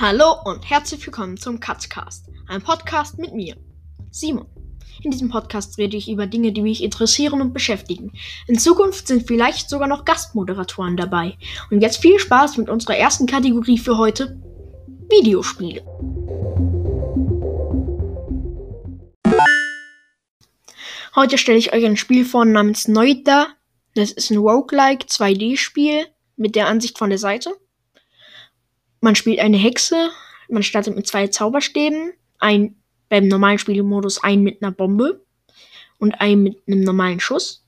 Hallo und herzlich willkommen zum Katzcast, ein Podcast mit mir, Simon. In diesem Podcast rede ich über Dinge, die mich interessieren und beschäftigen. In Zukunft sind vielleicht sogar noch Gastmoderatoren dabei. Und jetzt viel Spaß mit unserer ersten Kategorie für heute, Videospiele. Heute stelle ich euch ein Spiel vor namens Noita. Das ist ein Roguelike 2D-Spiel mit der Ansicht von der Seite. Man spielt eine Hexe, man startet mit zwei Zauberstäben, ein beim normalen Spielmodus ein mit einer Bombe und ein mit einem normalen Schuss.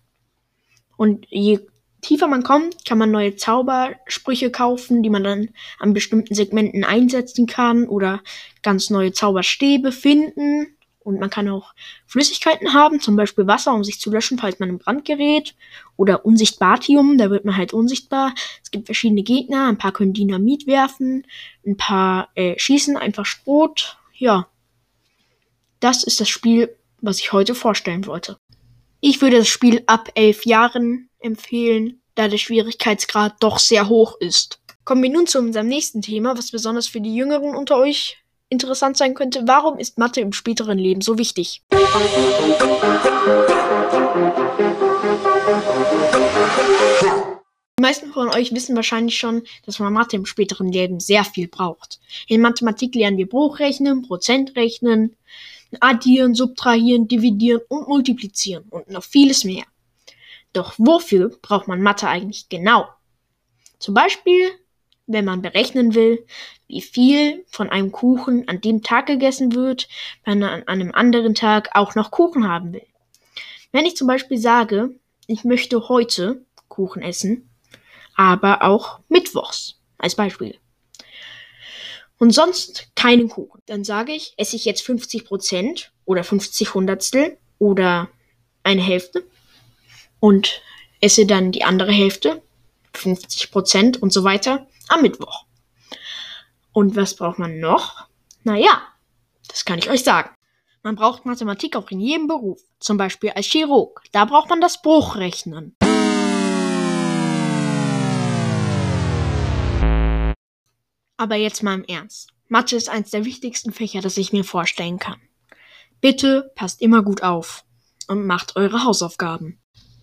Und je tiefer man kommt, kann man neue Zaubersprüche kaufen, die man dann an bestimmten Segmenten einsetzen kann oder ganz neue Zauberstäbe finden. Und man kann auch Flüssigkeiten haben, zum Beispiel Wasser, um sich zu löschen, falls man im Brand gerät. Oder Unsichtbatium, da wird man halt unsichtbar. Es gibt verschiedene Gegner, ein paar können Dynamit werfen, ein paar äh, schießen einfach Sprot. Ja, das ist das Spiel, was ich heute vorstellen wollte. Ich würde das Spiel ab elf Jahren empfehlen, da der Schwierigkeitsgrad doch sehr hoch ist. Kommen wir nun zu unserem nächsten Thema, was besonders für die Jüngeren unter euch interessant sein könnte. Warum ist Mathe im späteren Leben so wichtig? Die meisten von euch wissen wahrscheinlich schon, dass man Mathe im späteren Leben sehr viel braucht. In Mathematik lernen wir Bruchrechnen, Prozentrechnen, addieren, subtrahieren, dividieren und multiplizieren und noch vieles mehr. Doch wofür braucht man Mathe eigentlich genau? Zum Beispiel, wenn man berechnen will, wie viel von einem Kuchen an dem Tag gegessen wird, wenn man an einem anderen Tag auch noch Kuchen haben will. Wenn ich zum Beispiel sage, ich möchte heute Kuchen essen, aber auch mittwochs als Beispiel und sonst keinen Kuchen. Dann sage ich, esse ich jetzt 50 Prozent oder 50 Hundertstel oder eine Hälfte und esse dann die andere Hälfte, 50 Prozent und so weiter, am Mittwoch. Und was braucht man noch? Naja, das kann ich euch sagen. Man braucht Mathematik auch in jedem Beruf. Zum Beispiel als Chirurg. Da braucht man das Bruchrechnen. Aber jetzt mal im Ernst. Mathe ist eins der wichtigsten Fächer, das ich mir vorstellen kann. Bitte passt immer gut auf und macht eure Hausaufgaben.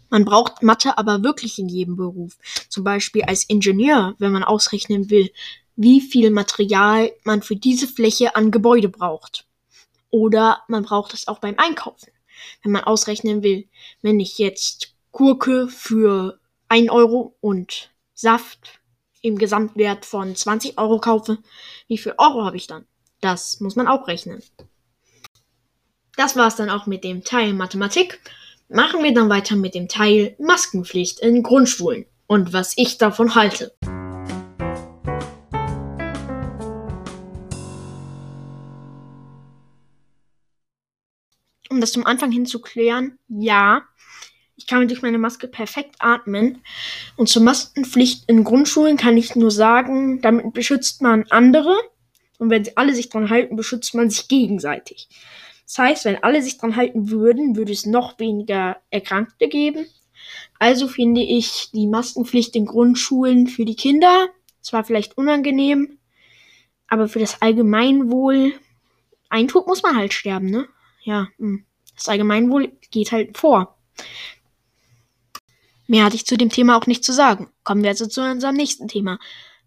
Man braucht Mathe aber wirklich in jedem Beruf. Zum Beispiel als Ingenieur, wenn man ausrechnen will, wie viel Material man für diese Fläche an Gebäude braucht. Oder man braucht es auch beim Einkaufen. Wenn man ausrechnen will, wenn ich jetzt Gurke für ein Euro und Saft im Gesamtwert von 20 Euro kaufe, wie viel Euro habe ich dann? Das muss man auch rechnen. Das war's dann auch mit dem Teil Mathematik. Machen wir dann weiter mit dem Teil Maskenpflicht in Grundschulen und was ich davon halte. Um das zum Anfang hin zu klären, ja, ich kann durch meine Maske perfekt atmen. Und zur Maskenpflicht in Grundschulen kann ich nur sagen, damit beschützt man andere. Und wenn alle sich dran halten, beschützt man sich gegenseitig. Das heißt, wenn alle sich dran halten würden, würde es noch weniger Erkrankte geben. Also finde ich die Maskenpflicht in Grundschulen für die Kinder zwar vielleicht unangenehm, aber für das Allgemeinwohl, ein Tod muss man halt sterben, ne? Ja, hm. das Allgemeinwohl geht halt vor. Mehr hatte ich zu dem Thema auch nicht zu sagen. Kommen wir also zu unserem nächsten Thema.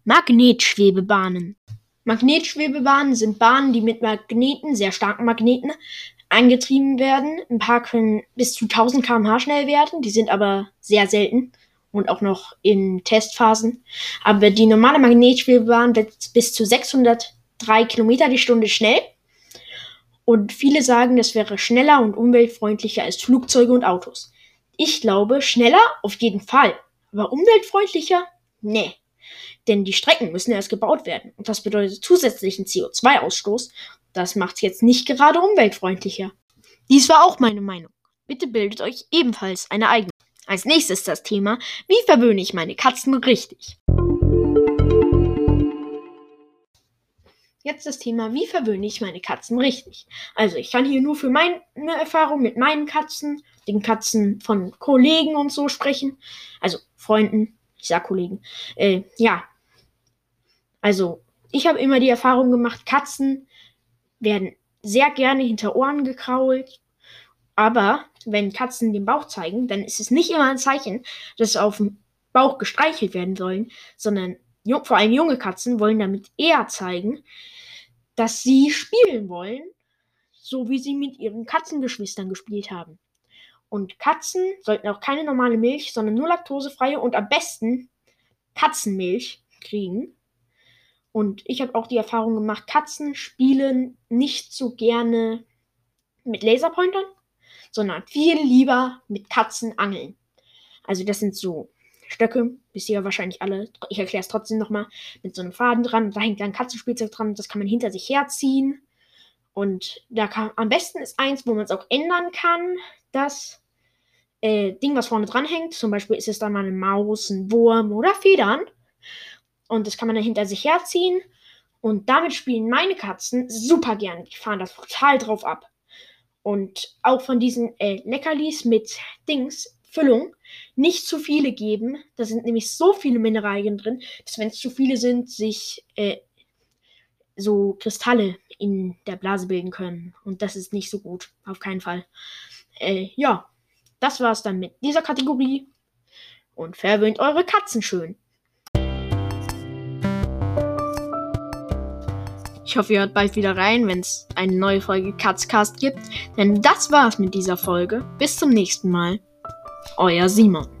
Magnetschwebebahnen. Magnetschwebebahnen sind Bahnen, die mit Magneten, sehr starken Magneten, angetrieben werden. Ein paar können bis zu 1000 km/h schnell werden, die sind aber sehr selten und auch noch in Testphasen. Aber die normale Magnetschwebebahn wird bis zu 603 Kilometer die Stunde schnell. Und viele sagen, das wäre schneller und umweltfreundlicher als Flugzeuge und Autos. Ich glaube, schneller auf jeden Fall. Aber umweltfreundlicher? Nee. Denn die Strecken müssen erst gebaut werden. Und das bedeutet zusätzlichen CO2-Ausstoß. Das macht es jetzt nicht gerade umweltfreundlicher. Dies war auch meine Meinung. Bitte bildet euch ebenfalls eine eigene. Als nächstes das Thema, wie verwöhne ich meine Katzen richtig? Jetzt das Thema, wie verwöhne ich meine Katzen richtig? Also ich kann hier nur für meine Erfahrung mit meinen Katzen, den Katzen von Kollegen und so sprechen. Also Freunden, ich sag Kollegen. Äh, ja. Also ich habe immer die Erfahrung gemacht, Katzen werden sehr gerne hinter Ohren gekrault. Aber wenn Katzen den Bauch zeigen, dann ist es nicht immer ein Zeichen, dass auf dem Bauch gestreichelt werden sollen, sondern vor allem junge Katzen wollen damit eher zeigen, dass sie spielen wollen, so wie sie mit ihren Katzengeschwistern gespielt haben. Und Katzen sollten auch keine normale Milch, sondern nur laktosefreie und am besten Katzenmilch kriegen. Und ich habe auch die Erfahrung gemacht, Katzen spielen nicht so gerne mit Laserpointern, sondern viel lieber mit Katzenangeln. Also das sind so Stöcke, wisst ihr wahrscheinlich alle. Ich erkläre es trotzdem nochmal. Mit so einem Faden dran. Da hängt dann Katzenspielzeug dran. Das kann man hinter sich herziehen. Und da kann, am besten ist eins, wo man es auch ändern kann. Das äh, Ding, was vorne dran hängt. Zum Beispiel ist es dann mal eine Maus, ein Wurm oder Federn. Und das kann man dann hinter sich herziehen. Und damit spielen meine Katzen super gern. Die fahren das total drauf ab. Und auch von diesen äh, Leckerlis mit Dings Füllung nicht zu viele geben. Da sind nämlich so viele Mineralien drin, dass wenn es zu viele sind, sich äh, so Kristalle in der Blase bilden können. Und das ist nicht so gut. Auf keinen Fall. Äh, ja, das war's dann mit dieser Kategorie. Und verwöhnt eure Katzen schön. Ich hoffe, ihr hört bald wieder rein, wenn es eine neue Folge Katzcast gibt. Denn das war's mit dieser Folge. Bis zum nächsten Mal. Euer Simon.